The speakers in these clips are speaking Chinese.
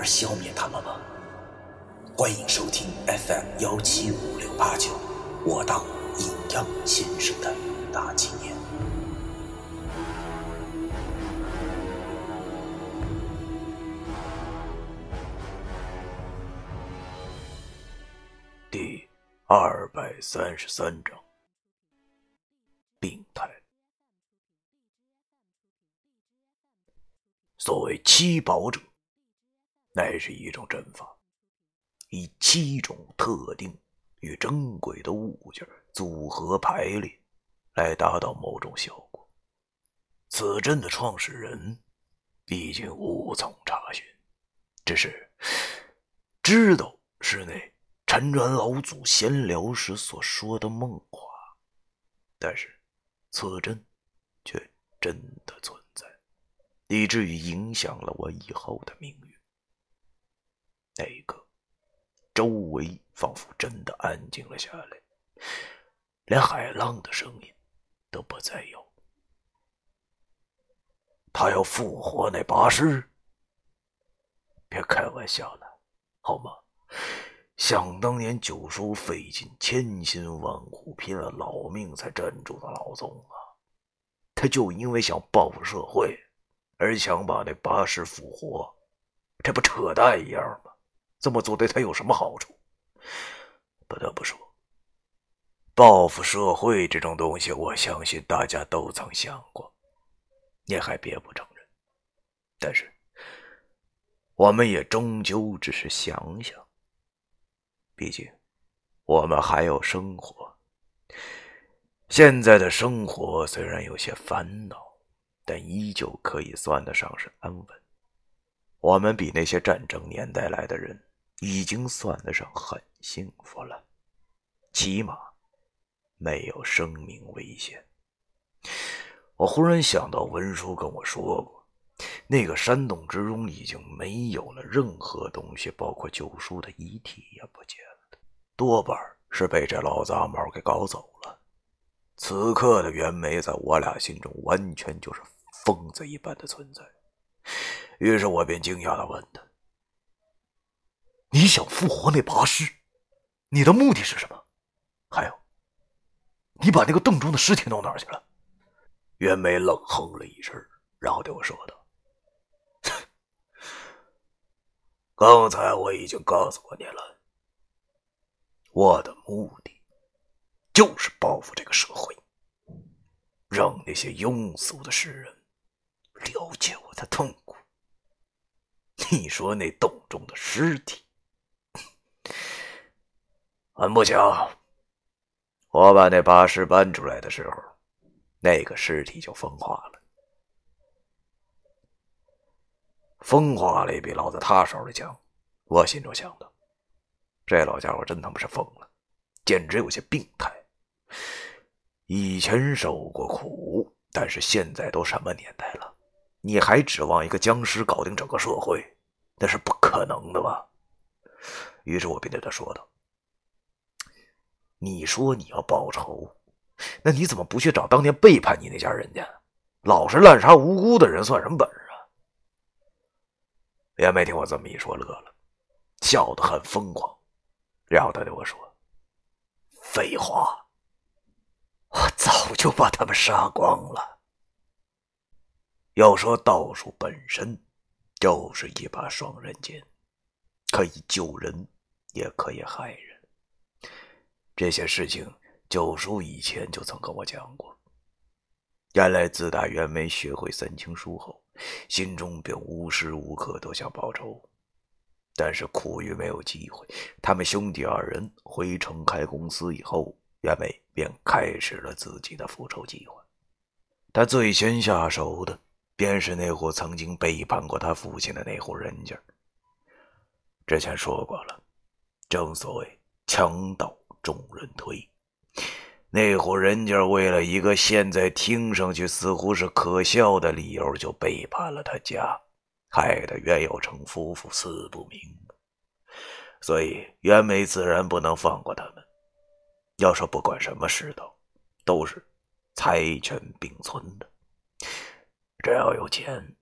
而消灭他们吗？欢迎收听 FM 幺七五六八九，我当阴阳先生的大纪念。第二百三十三章，病态。所谓七宝者，乃是一种阵法，以七种特定与珍贵的物件组合排列，来达到某种效果。此阵的创始人已经无从查询，只是知道是那陈元老祖闲聊时所说的梦话，但是此阵却真的存在。以至于影响了我以后的命运。那一刻，周围仿佛真的安静了下来，连海浪的声音都不再有。他要复活那八师？别开玩笑了，好吗？想当年九叔费尽千辛万苦，拼了老命才镇住的老宗啊，他就因为想报复社会。而想把那八师复活，这不扯淡一样吗？这么做对他有什么好处？不得不说，报复社会这种东西，我相信大家都曾想过，你还别不承认。但是，我们也终究只是想想。毕竟，我们还有生活。现在的生活虽然有些烦恼。但依旧可以算得上是安稳。我们比那些战争年代来的人已经算得上很幸福了，起码没有生命危险。我忽然想到，文叔跟我说过，那个山洞之中已经没有了任何东西，包括九叔的遗体也不见了，多半是被这老杂毛给搞走了。此刻的袁梅，在我俩心中完全就是。疯子一般的存在，于是我便惊讶的问他：“你想复活那八师？你的目的是什么？还有，你把那个洞中的尸体弄哪儿去了？”袁梅冷哼了一声，然后对我说道：“刚才我已经告诉过你了，我的目的就是报复这个社会，让那些庸俗的世人。”了解我的痛苦。你说那洞中的尸体，很不巧，我把那八尸搬出来的时候，那个尸体就风化了。风化了也比老子他手里强。我心中想的，这老家伙真他妈是疯了，简直有些病态。以前受过苦，但是现在都什么年代了？你还指望一个僵尸搞定整个社会，那是不可能的吧？于是我便对他说道：“你说你要报仇，那你怎么不去找当年背叛你那家人家？老是滥杀无辜的人，算什么本事啊？”也没听我这么一说，乐了，笑得很疯狂，然后他对我说：“废话，我早就把他们杀光了。”要说道术本身就是一把双刃剑，可以救人，也可以害人。这些事情九叔以前就曾跟我讲过。原来自打袁梅学会三清书后，心中便无时无刻都想报仇，但是苦于没有机会。他们兄弟二人回城开公司以后，袁梅便开始了自己的复仇计划。他最先下手的。便是那户曾经背叛过他父亲的那户人家。之前说过了，正所谓强盗众人推。那户人家为了一个现在听上去似乎是可笑的理由，就背叛了他家，害得袁有成夫妇死不瞑目。所以袁梅自然不能放过他们。要说不管什么世道，都是财权并存的。只要有钱，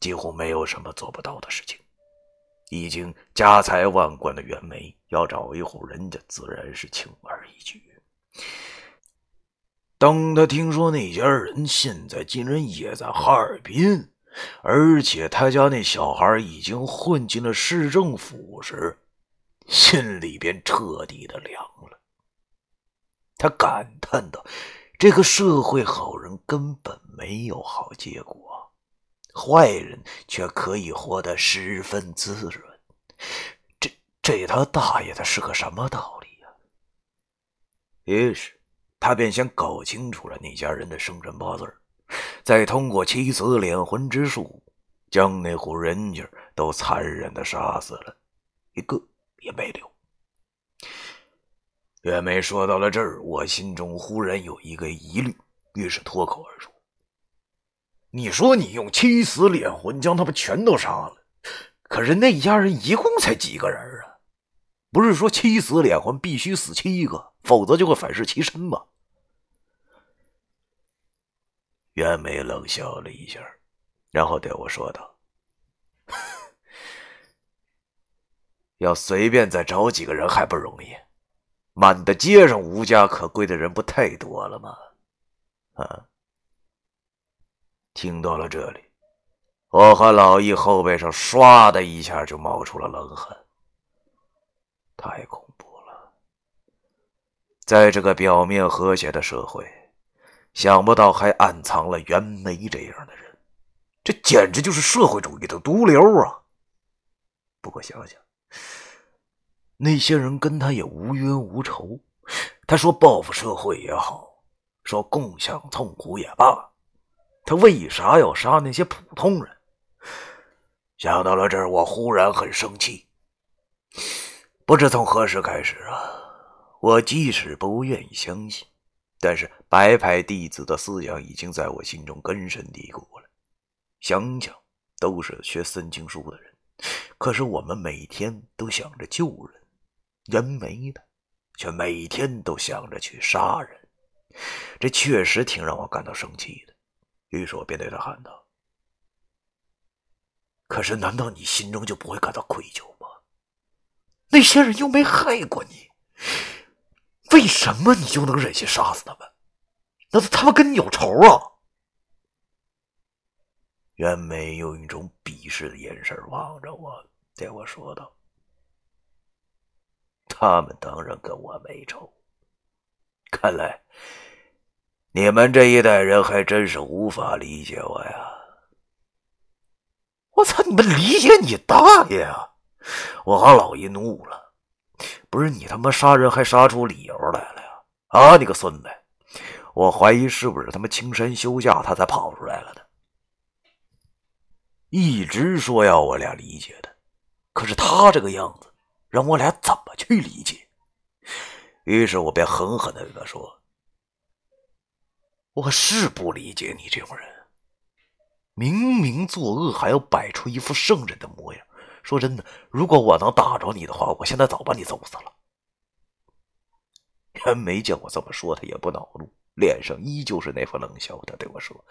几乎没有什么做不到的事情。已经家财万贯的袁梅，要找一户人家，自然是轻而易举。当他听说那家人现在竟然也在哈尔滨，而且他家那小孩已经混进了市政府时，心里便彻底的凉了。他感叹道：“这个社会好人根本没有好结果，坏人却可以活得十分滋润。这这他大爷的是个什么道理呀？”于是。他便先搞清楚了那家人的生辰八字，再通过妻子敛魂之术，将那户人家都残忍的杀死了，一个也没留。袁梅说到了这儿，我心中忽然有一个疑虑，于是脱口而出：“你说你用七死敛魂将他们全都杀了，可是那家人一共才几个人啊？不是说七死敛魂必须死七个，否则就会反噬其身吗？”袁梅冷笑了一下，然后对我说道：“要随便再找几个人还不容易，满大街上无家可归的人不太多了吗？”啊！听到了这里，我和老易后背上唰的一下就冒出了冷汗。太恐怖了，在这个表面和谐的社会。想不到还暗藏了袁梅这样的人，这简直就是社会主义的毒瘤啊！不过想想，那些人跟他也无冤无仇，他说报复社会也好，说共享痛苦也罢，他为啥要杀那些普通人？想到了这儿，我忽然很生气。不知从何时开始啊，我即使不愿意相信。但是白派弟子的思想已经在我心中根深蒂固了。想想都是学三经书的人，可是我们每天都想着救人，人没了，却每天都想着去杀人，这确实挺让我感到生气的。于是我便对他喊道：“可是难道你心中就不会感到愧疚吗？那些人又没害过你。”为什么你就能忍心杀死他们？难道他们跟你有仇啊？袁梅用一种鄙视的眼神望着我，对我说道：“他们当然跟我没仇。看来你们这一代人还真是无法理解我呀！我操，你们理解你大爷啊！我和老爷怒了。”不是你他妈杀人还杀出理由来了呀！啊，你个孙子！我怀疑是不是他妈青山休假，他才跑出来了的。一直说要我俩理解的，可是他这个样子，让我俩怎么去理解？于是我便狠狠的对他说：“我是不理解你这种人，明明作恶还要摆出一副圣人的模样。”说真的，如果我能打着你的话，我现在早把你揍死了。袁梅见我这么说，他也不恼怒，脸上依旧是那副冷笑。他对我说：“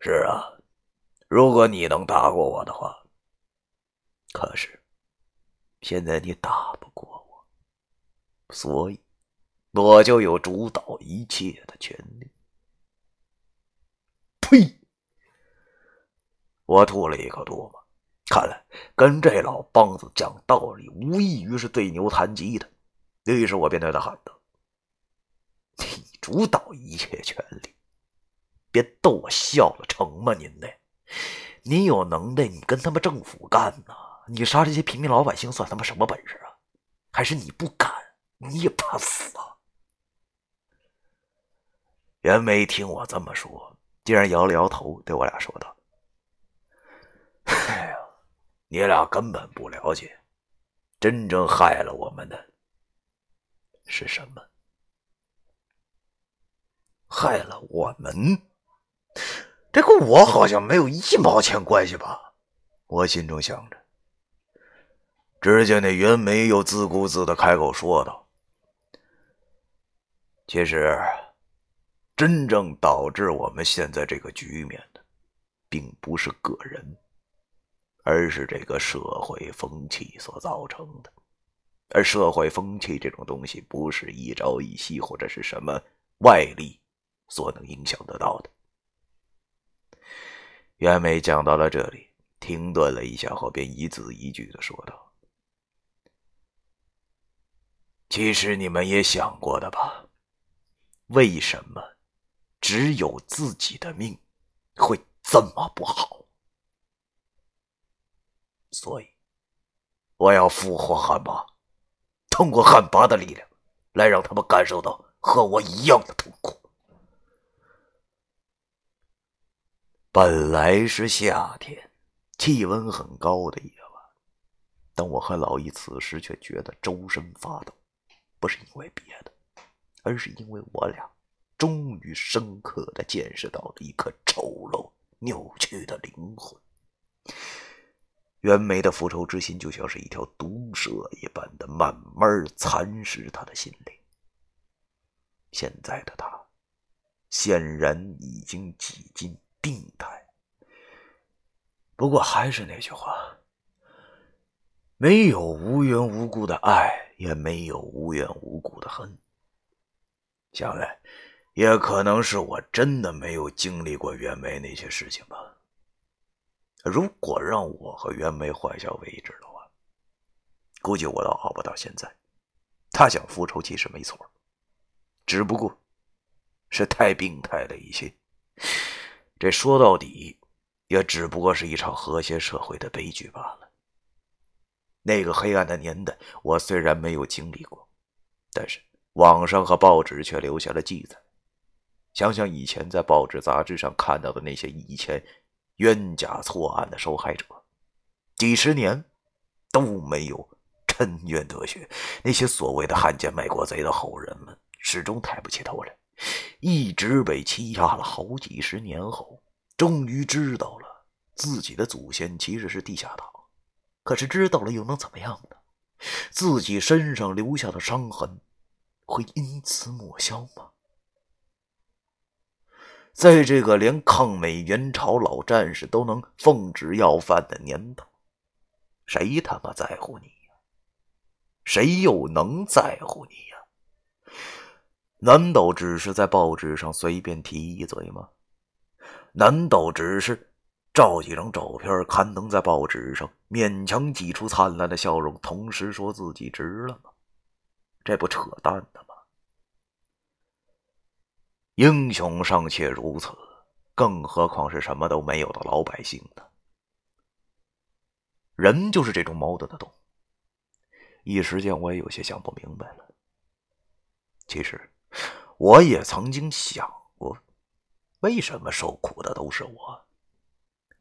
是啊，如果你能打过我的话，可是现在你打不过我，所以我就有主导一切的权利。”呸！我吐了一口唾沫。看来跟这老梆子讲道理，无异于是对牛弹吉的。于是我便对他喊道：“你主导一切权利，别逗我笑了，成吗？您呢？您有能耐，你跟他们政府干呐！你杀这些平民老百姓，算他妈什么本事啊？还是你不敢？你也怕死啊？”袁梅听我这么说，竟然摇了摇头，对我俩说道：“哎呀。”你俩根本不了解，真正害了我们的是什么？害了我们？这跟我好像没有一毛钱关系吧？我心中想着。只见那袁梅又自顾自的开口说道：“其实，真正导致我们现在这个局面的，并不是个人，而是这个社会风气所造成的。而社会风气这种东西，不是一朝一夕或者是什么外力所能影响得到的。”袁梅讲到了这里，停顿了一下后，便一字一句的说道。其实你们也想过的吧？为什么只有自己的命会这么不好？所以我要复活汉巴，通过汉巴的力量，来让他们感受到和我一样的痛苦。本来是夏天，气温很高的夜晚，但我和老易此时却觉得周身发抖。不是因为别的，而是因为我俩终于深刻的见识到了一颗丑陋扭曲的灵魂。袁梅的复仇之心就像是一条毒蛇一般的慢慢蚕食他的心灵。现在的他显然已经几近病态。不过还是那句话。没有无缘无故的爱，也没有无缘无故的恨。想来，也可能是我真的没有经历过袁梅那些事情吧。如果让我和袁梅换下位置的话，估计我都熬不到现在。他想复仇其实没错，只不过是太病态了一些。这说到底，也只不过是一场和谐社会的悲剧罢了。那个黑暗的年代，我虽然没有经历过，但是网上和报纸却留下了记载。想想以前在报纸杂志上看到的那些以前冤假错案的受害者，几十年都没有沉冤得雪。那些所谓的汉奸卖国贼的后人们，始终抬不起头来，一直被欺压了好几十年后，终于知道了自己的祖先其实是地下党。可是知道了又能怎么样呢？自己身上留下的伤痕会因此抹消吗？在这个连抗美援朝老战士都能奉旨要饭的年头，谁他妈在乎你呀？谁又能在乎你呀？难道只是在报纸上随便提一嘴吗？难道只是？照几张照片刊登在报纸上，勉强挤出灿烂的笑容，同时说自己值了吗？这不扯淡呢吗？英雄尚且如此，更何况是什么都没有的老百姓呢？人就是这种矛盾的动物。一时间，我也有些想不明白了。其实，我也曾经想过，为什么受苦的都是我？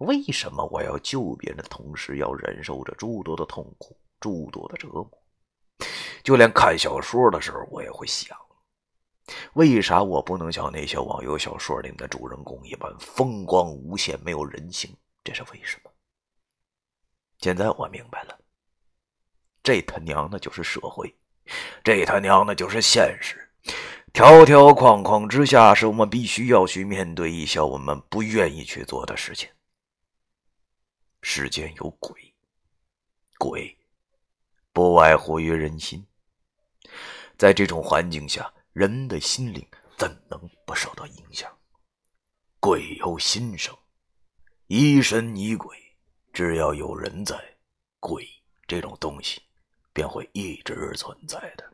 为什么我要救别人的同时，要忍受着诸多的痛苦、诸多的折磨？就连看小说的时候，我也会想：为啥我不能像那些网游小说里的主人公一般风光无限、没有人性？这是为什么？现在我明白了，这他娘的就是社会，这他娘的就是现实。条条框框之下，是我们必须要去面对一些我们不愿意去做的事情。世间有鬼，鬼不外乎于人心。在这种环境下，人的心灵怎能不受到影响？鬼由心生，疑神疑鬼，只要有人在，鬼这种东西便会一直存在的。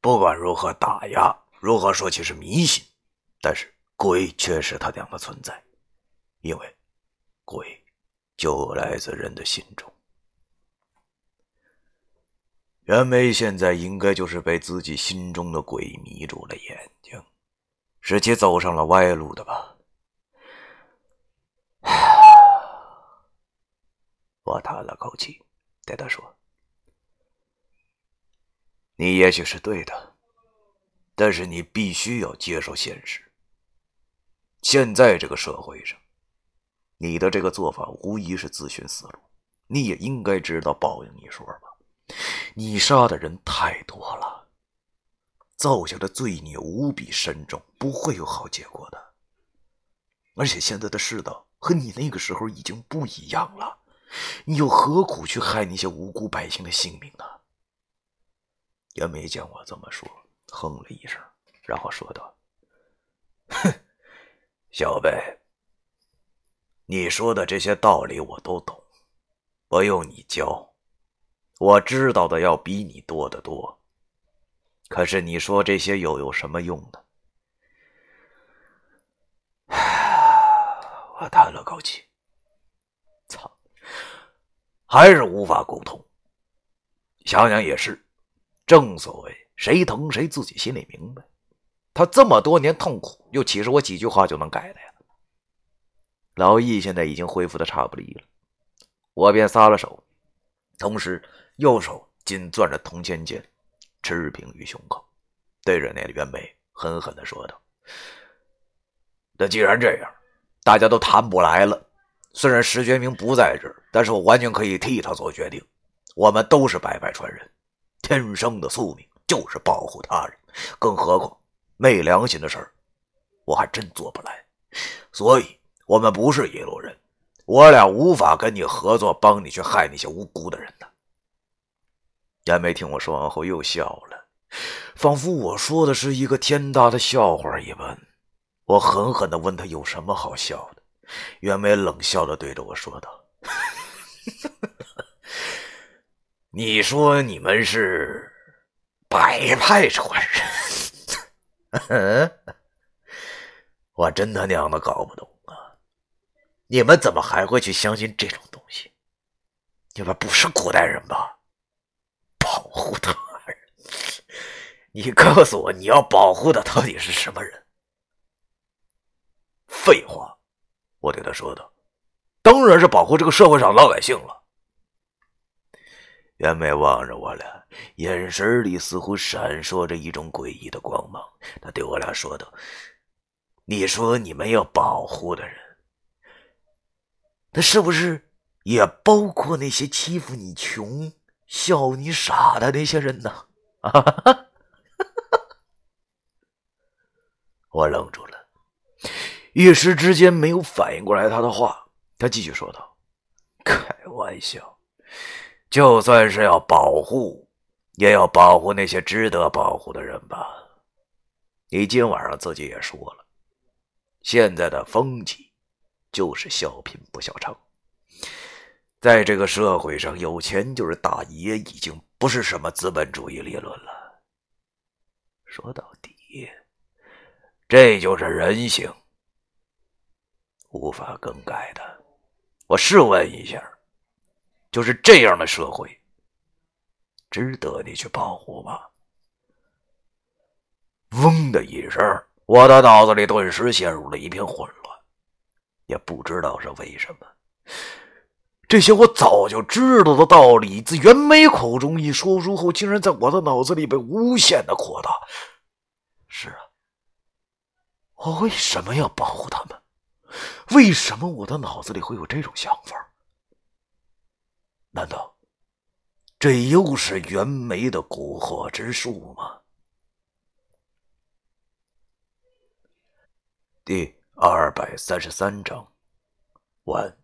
不管如何打压，如何说起是迷信，但是鬼却是他娘的存在，因为鬼。就来自人的心中。袁梅现在应该就是被自己心中的鬼迷住了眼睛，使其走上了歪路的吧。我叹了口气，对他说：“你也许是对的，但是你必须要接受现实。现在这个社会上，你的这个做法无疑是自寻死路。你也应该知道报应一说吧？你杀的人太多了，造下的罪孽无比深重，不会有好结果的。而且现在的世道和你那个时候已经不一样了。”你又何苦去害那些无辜百姓的性命呢？袁梅见我这么说，哼了一声，然后说道：“哼，小贝，你说的这些道理我都懂，不用你教，我知道的要比你多得多。可是你说这些又有什么用呢？”我叹了口气。操还是无法沟通。想想也是，正所谓谁疼谁自己心里明白。他这么多年痛苦，又岂是我几句话就能改的呀？老易现在已经恢复的差不离了，我便撒了手，同时右手紧攥着铜钱剑，持平于胸口，对着那袁梅狠狠的说道：“那既然这样，大家都谈不来了。”虽然石觉明不在这儿，但是我完全可以替他做决定。我们都是白白传人，天生的宿命就是保护他人，更何况昧良心的事儿，我还真做不来。所以，我们不是一路人，我俩无法跟你合作，帮你去害那些无辜的人呢。袁梅听我说完后又笑了，仿佛我说的是一个天大的笑话一般。我狠狠地问他有什么好笑的。袁梅冷笑着对着我说道：“ 你说你们是白派传人？我真他娘的搞不懂啊！你们怎么还会去相信这种东西？你们不是古代人吧？保护他人？你告诉我，你要保护的到底是什么人？废话！”我对他说道：“当然是保护这个社会上老百姓了。”袁梅望着我俩，眼神里似乎闪烁着一种诡异的光芒。他对我俩说道：“你说你们要保护的人，那是不是也包括那些欺负你穷、笑你傻的那些人呢？”啊！我愣住了。一时之间没有反应过来他的话，他继续说道：“开玩笑，就算是要保护，也要保护那些值得保护的人吧。你今晚上自己也说了，现在的风气就是笑贫不笑娼，在这个社会上，有钱就是大爷，已经不是什么资本主义理论了。说到底，这就是人性。”无法更改的，我试问一下，就是这样的社会，值得你去保护吗？嗡的一声，我的脑子里顿时陷入了一片混乱，也不知道是为什么，这些我早就知道的道理，自袁梅口中一说出后，竟然在我的脑子里被无限的扩大。是啊，我为什么要保护他们？为什么我的脑子里会有这种想法？难道这又是袁枚的蛊惑之术吗？第二百三十三章完。